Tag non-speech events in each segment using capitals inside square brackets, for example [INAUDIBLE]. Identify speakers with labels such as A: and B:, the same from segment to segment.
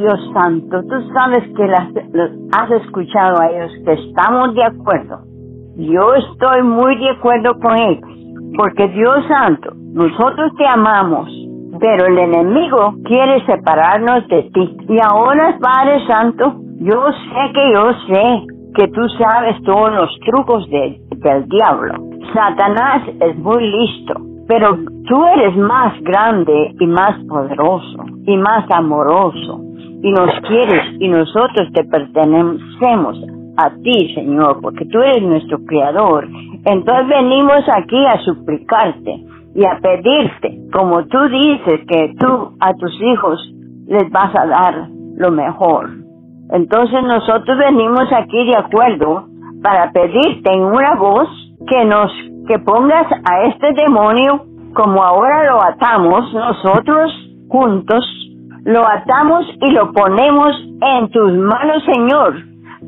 A: Dios Santo, tú sabes que las, has escuchado a ellos, que estamos de acuerdo. Yo estoy muy de acuerdo con ellos, porque Dios Santo, nosotros te amamos, pero el enemigo quiere separarnos de ti. Y ahora, Padre Santo, yo sé que yo sé que tú sabes todos los trucos del diablo. Satanás es muy listo, pero tú eres más grande y más poderoso y más amoroso y nos quieres y nosotros te pertenecemos a ti, Señor, porque tú eres nuestro creador. Entonces venimos aquí a suplicarte y a pedirte, como tú dices que tú a tus hijos les vas a dar lo mejor. Entonces nosotros venimos aquí de acuerdo para pedirte en una voz que nos que pongas a este demonio como ahora lo atamos nosotros juntos, lo atamos y lo ponemos en tus manos, Señor,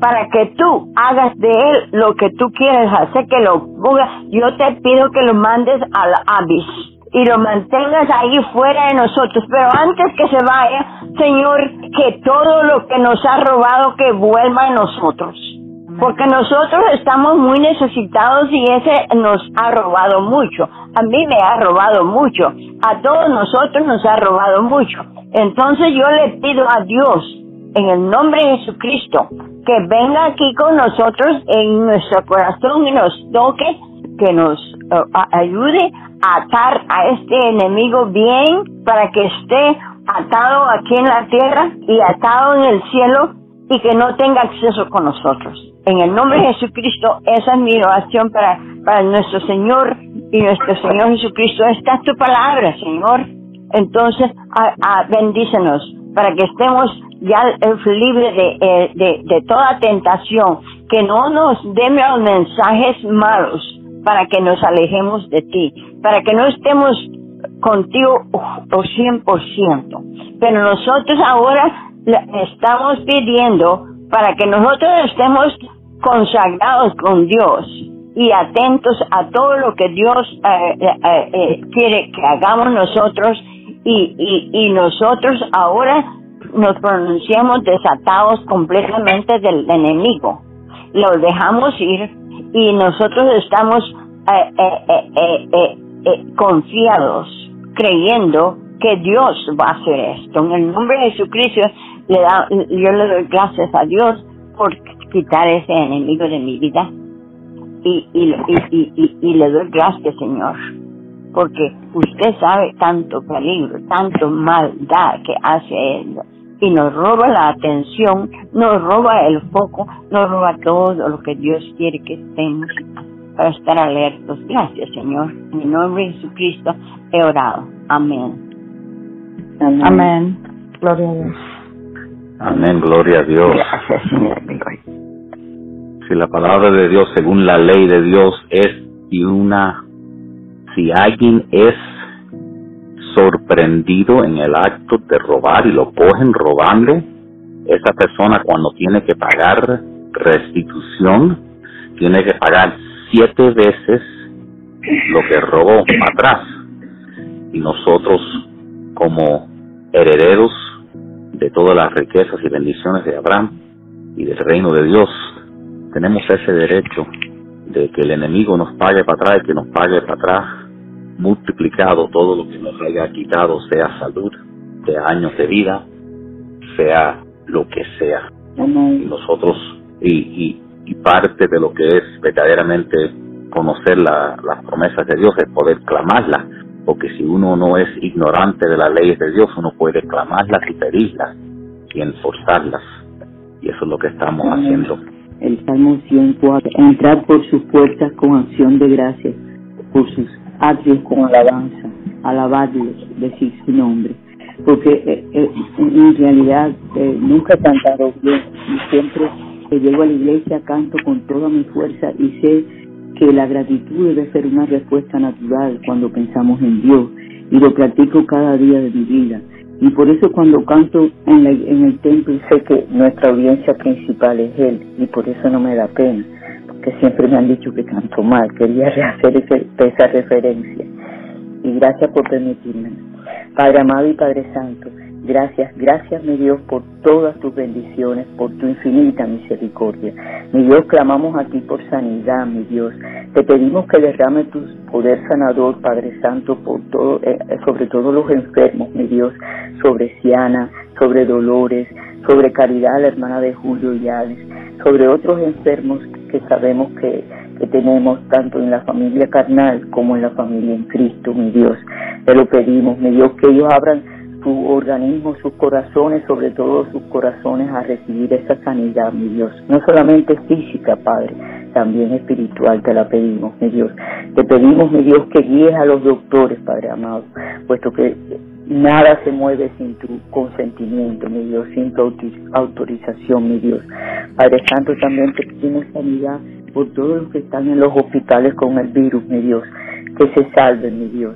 A: para que tú hagas de él lo que tú quieres hacer, que lo pongas. Yo te pido que lo mandes al Abis y lo mantengas ahí fuera de nosotros. Pero antes que se vaya, Señor, que todo lo que nos ha robado que vuelva a nosotros. Porque nosotros estamos muy necesitados y ese nos ha robado mucho. A mí me ha robado mucho. A todos nosotros nos ha robado mucho. Entonces yo le pido a Dios, en el nombre de Jesucristo, que venga aquí con nosotros en nuestro corazón y nos toque, que nos uh, ayude a atar a este enemigo bien para que esté atado aquí en la tierra y atado en el cielo y que no tenga acceso con nosotros. En el nombre de Jesucristo, esa es mi oración para, para nuestro Señor y nuestro Señor Jesucristo. Esta es tu palabra, Señor. Entonces, a, bendícenos para que estemos ya libres de, eh, de, de, toda tentación, que no nos den los mensajes malos para que nos alejemos de ti, para que no estemos contigo o 100%. Pero nosotros ahora estamos pidiendo para que nosotros estemos consagrados con Dios y atentos a todo lo que Dios eh, eh, quiere que hagamos nosotros y, y, y nosotros ahora nos pronunciamos desatados completamente del enemigo. Lo dejamos ir y nosotros estamos confiados, creyendo que Dios va a hacer esto. En el nombre de Jesucristo le da, yo le doy gracias a Dios por quitar ese enemigo de mi vida y, y, y, y, le doy gracias, Señor, porque usted sabe tanto peligro, tanto maldad que hace él y nos roba la atención, nos roba el foco, nos roba todo lo que Dios quiere que estemos para estar alertos. Gracias, Señor. En el nombre de Jesucristo he orado. Amén.
B: Amén. Gloria a Dios.
C: Amén, gloria a Dios. Si la palabra de Dios, según la ley de Dios, es y una, si alguien es sorprendido en el acto de robar y lo cogen robando, esa persona cuando tiene que pagar restitución, tiene que pagar siete veces lo que robó atrás. Y nosotros, como herederos de todas las riquezas y bendiciones de Abraham y del reino de Dios, tenemos ese derecho de que el enemigo nos pague para atrás y que nos pague para atrás multiplicado todo lo que nos haya quitado, sea salud, sea años de vida, sea lo que sea. Y nosotros, y, y, y, parte de lo que es verdaderamente conocer la, las promesas de Dios es poder clamarlas porque si uno no es ignorante de las leyes de Dios, uno puede clamarlas y pedirlas y enforzarlas. Y eso es lo que estamos haciendo.
D: El Salmo 104, entrar por sus puertas con acción de gracias, por sus atrios con alabanza, alabarlos, decir su nombre. Porque eh, eh, en realidad eh, nunca he cantado bien y siempre que llego a la iglesia canto con toda mi fuerza y sé que la gratitud debe ser una respuesta natural cuando pensamos en Dios y lo practico cada día de mi vida. Y por eso cuando canto en, en el templo sé que nuestra audiencia principal es Él y por eso no me da pena, porque siempre me han dicho que canto mal, quería [LAUGHS] rehacer esa referencia. Y gracias por permitirme. Padre amado y Padre Santo, gracias, gracias mi Dios por todas tus bendiciones, por tu infinita misericordia. Mi Dios, clamamos a ti por sanidad, mi Dios. Te pedimos que derrame tu poder sanador, Padre Santo, por todo, eh, sobre todos los enfermos, mi Dios, sobre Siana, sobre Dolores, sobre Caridad, la hermana de Julio y Alex, sobre otros enfermos que sabemos que, que tenemos tanto en la familia carnal como en la familia en Cristo, mi Dios. Te lo pedimos, mi Dios, que ellos abran su organismo, sus corazones, sobre todo sus corazones, a recibir esa sanidad, mi Dios. No solamente física, Padre, también espiritual te la pedimos, mi Dios. Te pedimos, mi Dios, que guíes a los doctores, Padre amado, puesto que nada se mueve sin tu consentimiento, mi Dios, sin tu autorización, mi Dios. Padre Santo, también te pedimos sanidad por todos los que están en los hospitales con el virus, mi Dios, que se salven, mi Dios.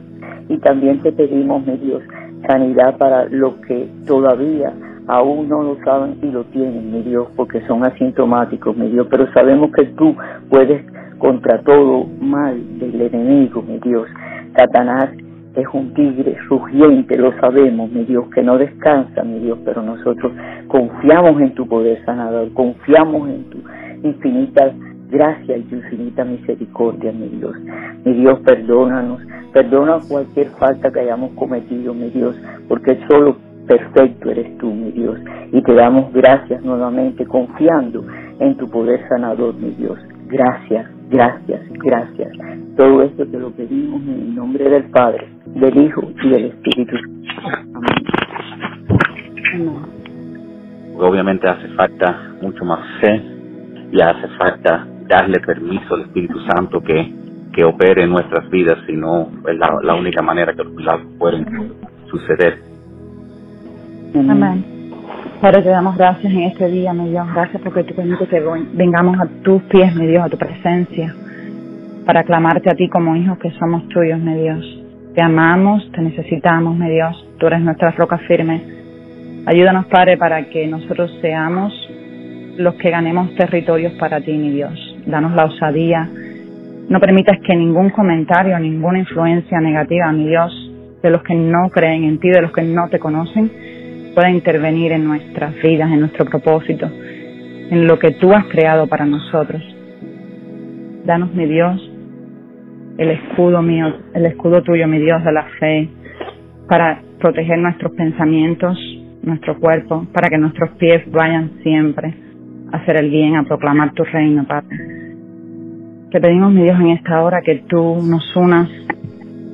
D: Y también te pedimos, mi Dios, sanidad para los que todavía aún no lo saben y lo tienen, mi Dios, porque son asintomáticos, mi Dios, pero sabemos que tú puedes contra todo mal del enemigo, mi Dios. Satanás es un tigre rugiente, lo sabemos, mi Dios, que no descansa, mi Dios, pero nosotros confiamos en tu poder sanador, confiamos en tu infinita gracia y tu infinita misericordia, mi Dios. Mi Dios, perdónanos, perdona cualquier falta que hayamos cometido, mi Dios, porque solo perfecto eres tú, mi Dios. Y te damos gracias nuevamente, confiando en tu poder sanador, mi Dios. Gracias, gracias, gracias. Todo esto te lo pedimos en el nombre del Padre, del Hijo y del Espíritu.
C: Amén. Obviamente hace falta mucho más fe y hace falta darle permiso al Espíritu Santo que, que opere en nuestras vidas, si no es la, única manera que los milagros pueden suceder.
B: Amén. Padre, te damos gracias en este día, mi Dios. Gracias porque tú permites que vengamos a tus pies, mi Dios, a tu presencia, para clamarte a ti como hijos que somos tuyos, mi Dios. Te amamos, te necesitamos, mi Dios. Tú eres nuestra roca firme. Ayúdanos, Padre, para que nosotros seamos los que ganemos territorios para ti, mi Dios danos la osadía. No permitas que ningún comentario, ninguna influencia negativa, mi Dios, de los que no creen en ti, de los que no te conocen, pueda intervenir en nuestras vidas, en nuestro propósito, en lo que tú has creado para nosotros. Danos, mi Dios, el escudo mío, el escudo tuyo, mi Dios, de la fe, para proteger nuestros pensamientos, nuestro cuerpo, para que nuestros pies vayan siempre a hacer el bien, a proclamar tu reino, Padre. Te pedimos, mi Dios, en esta hora que tú nos unas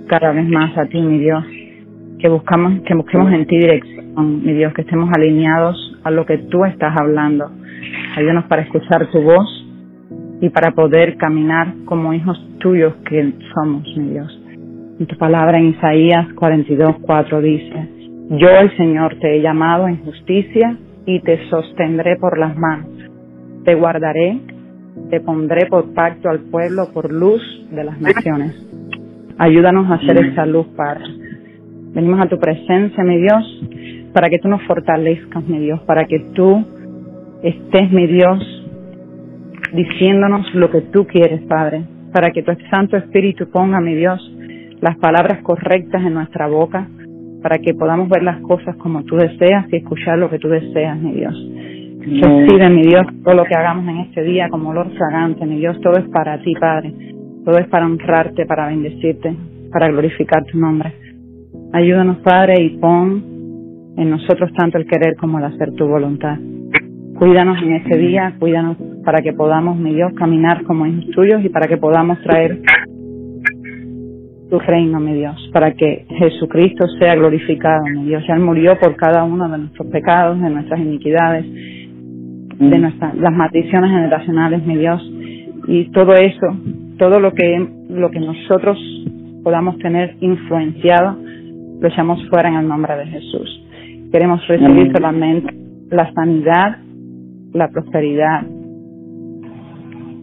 B: cada vez más a ti, mi Dios, que buscamos, que busquemos en ti dirección, mi Dios, que estemos alineados a lo que tú estás hablando. Ayúdanos para escuchar tu voz y para poder caminar como hijos tuyos que somos, mi Dios. En tu palabra en Isaías 42, 4 dice, yo el Señor te he llamado en justicia y te sostendré por las manos. Te guardaré te pondré por pacto al pueblo, por luz de las naciones. Ayúdanos a hacer esta luz, Padre. Venimos a tu presencia, mi Dios, para que tú nos fortalezcas, mi Dios, para que tú estés, mi Dios, diciéndonos lo que tú quieres, Padre, para que tu Santo Espíritu ponga, mi Dios, las palabras correctas en nuestra boca, para que podamos ver las cosas como tú deseas y escuchar lo que tú deseas, mi Dios. Recibe, mi Dios, todo lo que hagamos en este día como olor fragante, mi Dios, todo es para ti, Padre. Todo es para honrarte, para bendecirte, para glorificar tu nombre. Ayúdanos, Padre, y pon en nosotros tanto el querer como el hacer tu voluntad. Cuídanos en este día, cuídanos para que podamos, mi Dios, caminar como hijos tuyos y para que podamos traer tu reino, mi Dios, para que Jesucristo sea glorificado, mi Dios. Ya Él murió por cada uno de nuestros pecados, de nuestras iniquidades de nuestras las maldiciones generacionales, mi Dios, y todo eso, todo lo que lo que nosotros podamos tener influenciado, lo echamos fuera en el nombre de Jesús. Queremos recibir solamente la sanidad, la prosperidad.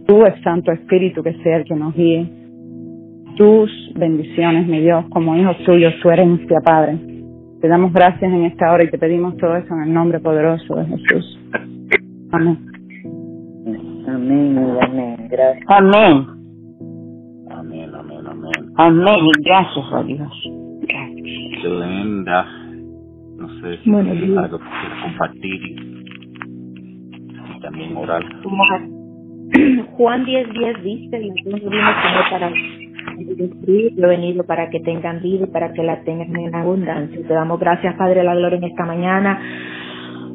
B: Tú, el Santo Espíritu, que sea el que nos guíe. Tus bendiciones, mi Dios, como hijos tuyos, tu herencia, Padre. Te damos gracias en esta hora y te pedimos todo eso en el nombre poderoso de Jesús. Amén.
D: Amén, amén. Gracias.
A: Amén.
C: Amén, amén, amén.
A: Amén. Gracias a Dios.
C: Linda. Sé si bueno, tienes algo que quieras compartir y, también orar.
E: Juan 10, 10 dice, y no vino para yo he venido para que tengan vida y para que la tengan en abundancia. Te damos gracias, Padre de la Gloria, en esta mañana.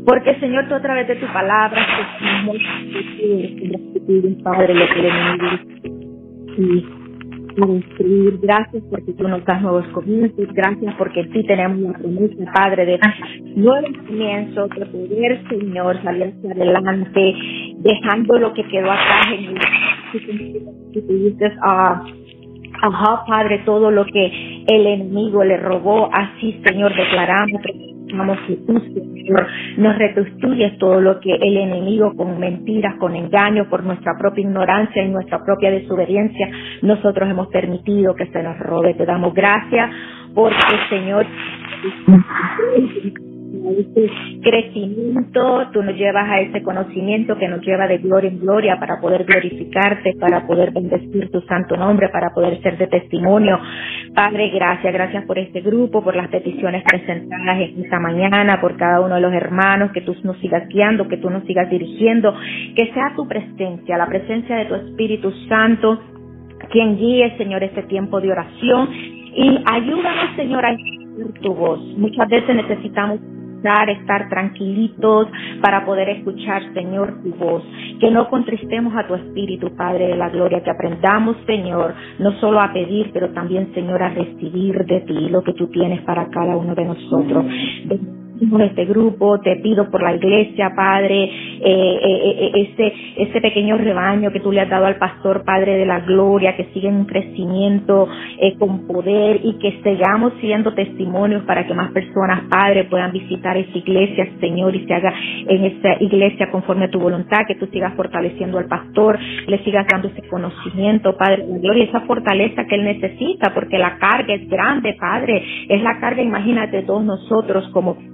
E: Porque, Señor, tú a través de tu palabra, Padre, lo que y construir. Gracias porque tú nos das nuevos comienzos. Gracias porque ti tenemos una promesa, Padre, de nuevos comienzos, de poder, Señor, salir hacia adelante, dejando lo que quedó atrás en el que dices, ah, Ajá, Padre, todo lo que el enemigo le robó, así, Señor, declaramos que tú, Señor, nos restituyes todo lo que el enemigo con mentiras, con engaños, por nuestra propia ignorancia y nuestra propia desobediencia, nosotros hemos permitido que se nos robe. Te damos gracias porque, Señor, ese crecimiento, tú nos llevas a ese conocimiento que nos lleva de gloria en gloria para poder glorificarte, para poder bendecir tu santo nombre, para poder ser de testimonio. Padre, gracias, gracias por este grupo, por las peticiones presentadas en esta mañana, por cada uno de los hermanos, que tú nos sigas guiando, que tú nos sigas dirigiendo, que sea tu presencia, la presencia de tu Espíritu Santo, quien guíe, Señor, este tiempo de oración y ayúdanos, Señor, a tu voz. Muchas veces necesitamos estar tranquilitos para poder escuchar, Señor, tu voz. Que no contristemos a tu Espíritu, Padre de la Gloria, que aprendamos, Señor, no solo a pedir, pero también, Señor, a recibir de ti lo que tú tienes para cada uno de nosotros este grupo, te pido por la iglesia, Padre, eh, eh, eh, ese, ese pequeño rebaño que tú le has dado al pastor, Padre de la Gloria, que siga en crecimiento con poder y que sigamos siendo testimonios para que más personas, Padre, puedan visitar esa iglesia, Señor, y se haga en esa iglesia conforme a tu voluntad, que tú sigas fortaleciendo al pastor, le sigas dando ese conocimiento, Padre de la Gloria, esa fortaleza que él necesita, porque la carga es grande, Padre, es la carga, imagínate, todos nosotros como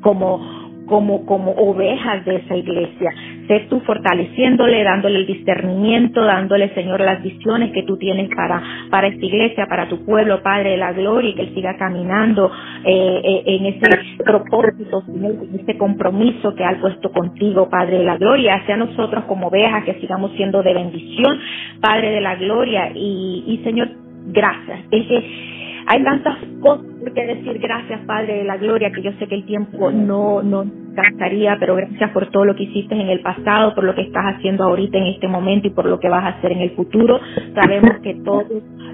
E: como, como, como ovejas de esa iglesia. Sé tú fortaleciéndole, dándole el discernimiento, dándole, Señor, las visiones que tú tienes para, para esta iglesia, para tu pueblo, Padre de la gloria, y que Él siga caminando eh, eh, en ese propósito, Señor, en ese compromiso que ha puesto contigo, Padre de la gloria, hacia nosotros como ovejas, que sigamos siendo de bendición, Padre de la gloria, y, y Señor, gracias. Es que hay tantas cosas por qué decir gracias, Padre de la Gloria, que yo sé que el tiempo no, no cansaría, pero gracias por todo lo que hiciste en el pasado, por lo que estás haciendo ahorita en este momento y por lo que vas a hacer en el futuro. Sabemos que todo,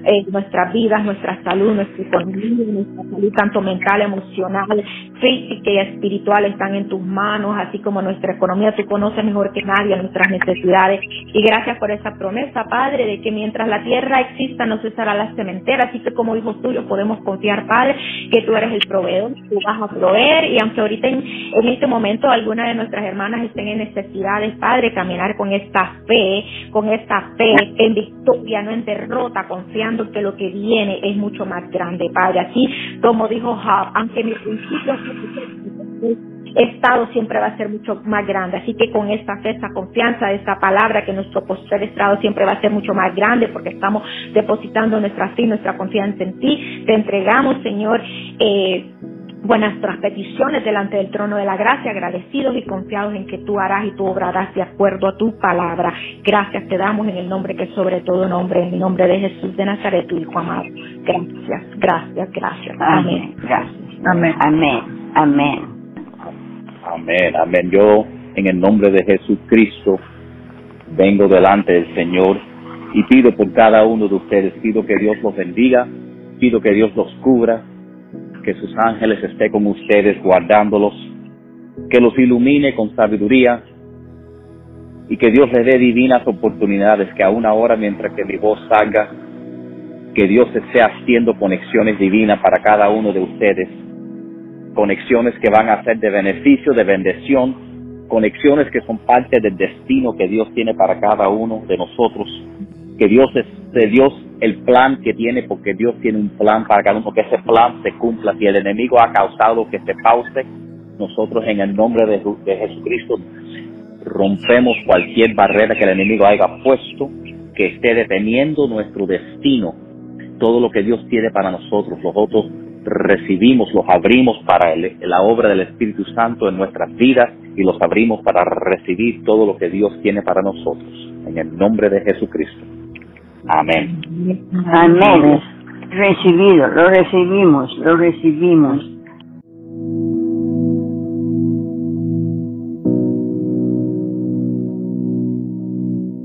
E: eh, nuestras vidas, nuestra salud, nuestra economía, nuestra salud tanto mental, emocional, física y espiritual están en tus manos, así como nuestra economía, tú conoces mejor que nadie nuestras necesidades. Y gracias por esa promesa, Padre, de que mientras la tierra exista no cesará la cementera, así que como hijos tuyos podemos confiar, Padre, que tú eres el proveedor, tú vas a proveer y aunque ahorita en, en este momento algunas de nuestras hermanas estén en necesidades, Padre, caminar con esta fe, con esta fe en victoria, no en derrota, confiando que lo que viene es mucho más grande, Padre. Así como dijo Job, aunque mi principio estado siempre va a ser mucho más grande. Así que con esta fe, esta confianza, esta palabra, que nuestro posterior estado siempre va a ser mucho más grande porque estamos depositando nuestra fe, nuestra confianza en ti. Te entregamos, Señor, eh, nuestras peticiones delante del trono de la gracia, agradecidos y confiados en que tú harás y tú obrarás de acuerdo a tu palabra. Gracias te damos en el nombre que sobre todo nombre, en el nombre de Jesús de Nazaret, tu Hijo amado. Gracias, gracias, gracias. Amén.
A: Gracias. Amén. Amén. Amén.
C: Amén, amén. Yo, en el nombre de Jesucristo, vengo delante del Señor y pido por cada uno de ustedes, pido que Dios los bendiga, pido que Dios los cubra, que sus ángeles estén con ustedes guardándolos, que los ilumine con sabiduría y que Dios les dé divinas oportunidades, que aún ahora mientras que mi voz salga, que Dios esté haciendo conexiones divinas para cada uno de ustedes. Conexiones que van a ser de beneficio, de bendición, conexiones que son parte del destino que Dios tiene para cada uno de nosotros, que Dios es de Dios el plan que tiene, porque Dios tiene un plan para cada uno, que ese plan se cumpla. Si el enemigo ha causado que se pause, nosotros en el nombre de, de Jesucristo rompemos cualquier barrera que el enemigo haya puesto, que esté deteniendo nuestro destino, todo lo que Dios tiene para nosotros. Nosotros recibimos, los abrimos para la obra del Espíritu Santo en nuestras vidas y los abrimos para recibir todo lo que Dios tiene para nosotros. En el nombre de Jesucristo. Amén.
A: Amén. Recibido, lo recibimos, lo recibimos.